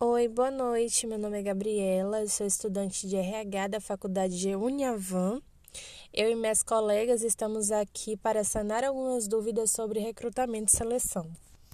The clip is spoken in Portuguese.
Oi, boa noite. Meu nome é Gabriela, sou estudante de RH da Faculdade de Uniavan. Eu e minhas colegas estamos aqui para sanar algumas dúvidas sobre recrutamento e seleção.